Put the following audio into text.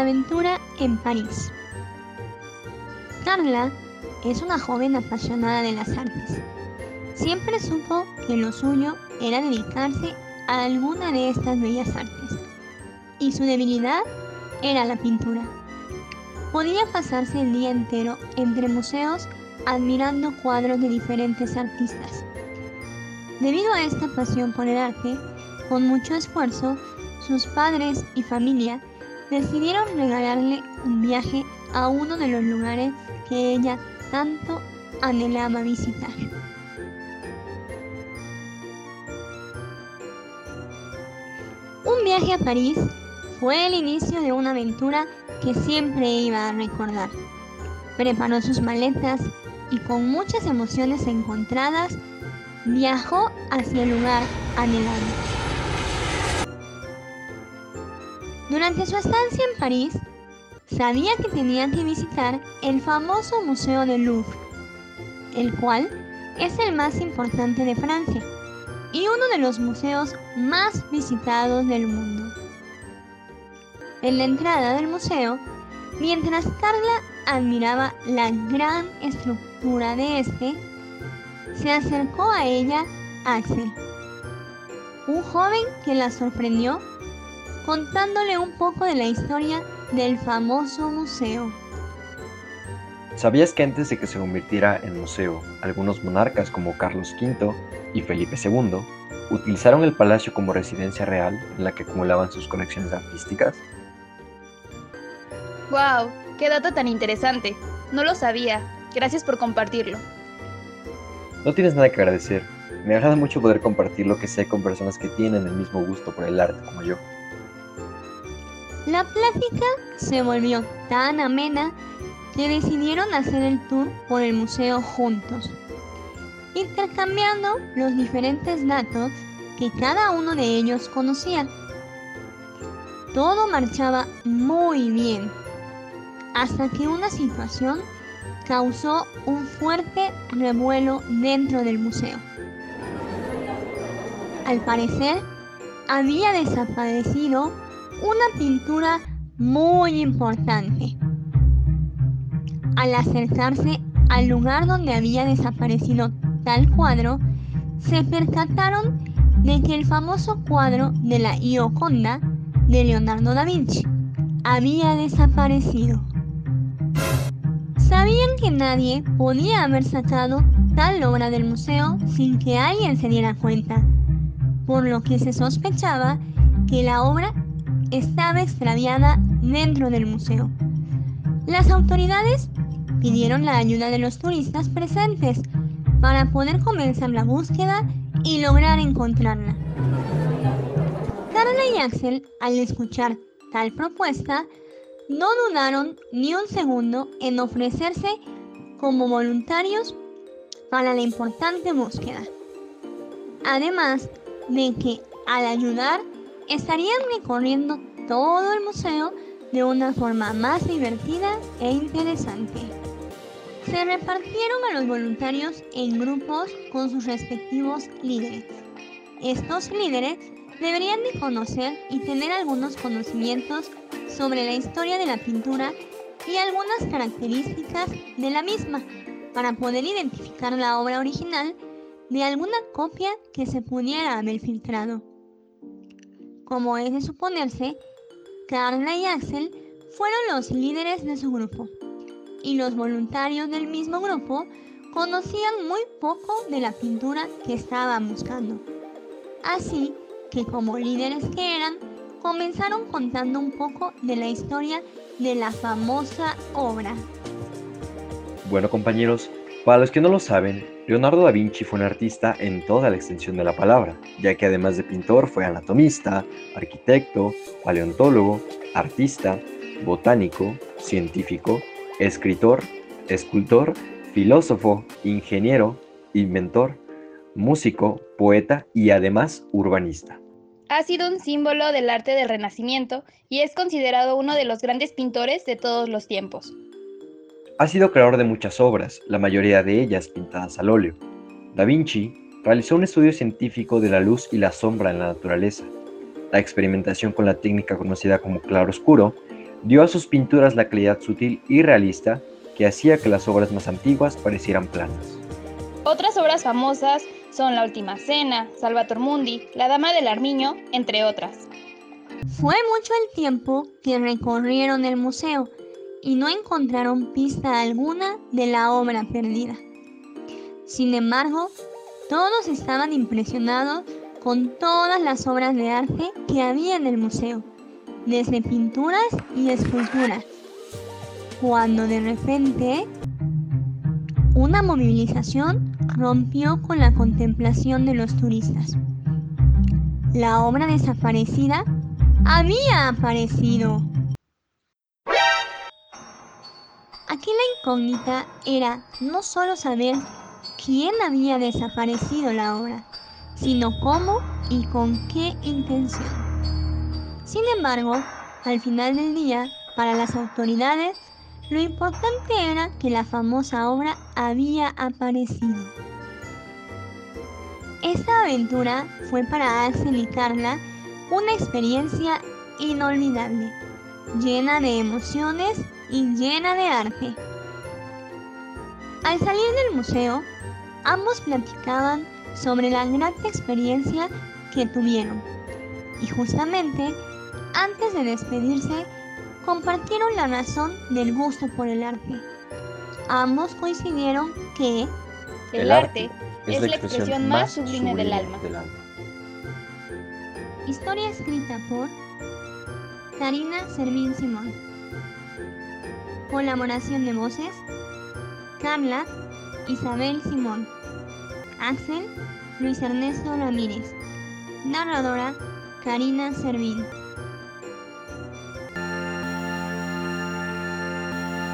Aventura en París. Carla es una joven apasionada de las artes. Siempre supo que lo suyo era dedicarse a alguna de estas bellas artes, y su debilidad era la pintura. Podía pasarse el día entero entre museos admirando cuadros de diferentes artistas. Debido a esta pasión por el arte, con mucho esfuerzo, sus padres y familia decidieron regalarle un viaje a uno de los lugares que ella tanto anhelaba visitar. Un viaje a París fue el inicio de una aventura que siempre iba a recordar. Preparó sus maletas y con muchas emociones encontradas viajó hacia el lugar anhelado. Durante su estancia en París, sabía que tenía que visitar el famoso Museo del Louvre, el cual es el más importante de Francia y uno de los museos más visitados del mundo. En la entrada del museo, mientras Carla admiraba la gran estructura de este, se acercó a ella Axel, un joven que la sorprendió contándole un poco de la historia del famoso museo. ¿Sabías que antes de que se convirtiera en museo, algunos monarcas como Carlos V y Felipe II utilizaron el palacio como residencia real en la que acumulaban sus colecciones artísticas? ¡Wow! ¡Qué dato tan interesante! No lo sabía. Gracias por compartirlo. No tienes nada que agradecer. Me agrada mucho poder compartir lo que sé con personas que tienen el mismo gusto por el arte como yo. La plática se volvió tan amena que decidieron hacer el tour por el museo juntos, intercambiando los diferentes datos que cada uno de ellos conocía. Todo marchaba muy bien, hasta que una situación causó un fuerte revuelo dentro del museo. Al parecer, había desaparecido una pintura muy importante. Al acercarse al lugar donde había desaparecido tal cuadro, se percataron de que el famoso cuadro de la Ioconda de Leonardo da Vinci había desaparecido. Sabían que nadie podía haber sacado tal obra del museo sin que alguien se diera cuenta, por lo que se sospechaba que la obra estaba extraviada dentro del museo. Las autoridades pidieron la ayuda de los turistas presentes para poder comenzar la búsqueda y lograr encontrarla. Carla y Axel, al escuchar tal propuesta, no dudaron ni un segundo en ofrecerse como voluntarios para la importante búsqueda. Además de que al ayudar estarían recorriendo todo el museo de una forma más divertida e interesante. Se repartieron a los voluntarios en grupos con sus respectivos líderes. Estos líderes deberían de conocer y tener algunos conocimientos sobre la historia de la pintura y algunas características de la misma para poder identificar la obra original de alguna copia que se pudiera haber filtrado. Como es de suponerse, Carla y Axel fueron los líderes de su grupo y los voluntarios del mismo grupo conocían muy poco de la pintura que estaban buscando. Así que como líderes que eran, comenzaron contando un poco de la historia de la famosa obra. Bueno compañeros, para los que no lo saben, Leonardo da Vinci fue un artista en toda la extensión de la palabra, ya que además de pintor fue anatomista, arquitecto, paleontólogo, artista, botánico, científico, escritor, escultor, filósofo, ingeniero, inventor, músico, poeta y además urbanista. Ha sido un símbolo del arte del Renacimiento y es considerado uno de los grandes pintores de todos los tiempos. Ha sido creador de muchas obras, la mayoría de ellas pintadas al óleo. Da Vinci realizó un estudio científico de la luz y la sombra en la naturaleza. La experimentación con la técnica conocida como claroscuro dio a sus pinturas la calidad sutil y realista que hacía que las obras más antiguas parecieran planas. Otras obras famosas son La Última Cena, Salvator Mundi, La Dama del Armiño, entre otras. Fue mucho el tiempo que recorrieron el museo y no encontraron pista alguna de la obra perdida. Sin embargo, todos estaban impresionados con todas las obras de arte que había en el museo, desde pinturas y esculturas. Cuando de repente una movilización rompió con la contemplación de los turistas. La obra desaparecida había aparecido. Aquí la incógnita era no solo saber quién había desaparecido la obra, sino cómo y con qué intención. Sin embargo, al final del día, para las autoridades, lo importante era que la famosa obra había aparecido. Esta aventura fue para Axel y Carla una experiencia inolvidable, llena de emociones y llena de arte. Al salir del museo, ambos platicaban sobre la gran experiencia que tuvieron y justamente antes de despedirse compartieron la razón del gusto por el arte. Ambos coincidieron que el, arte, es, la expresión más sublime, del, alma. del alma. Historia escrita por Karina Servín Simón. Colaboración de voces Carla Isabel Simón. Axel Luis Ernesto Ramírez. Narradora Karina Servín.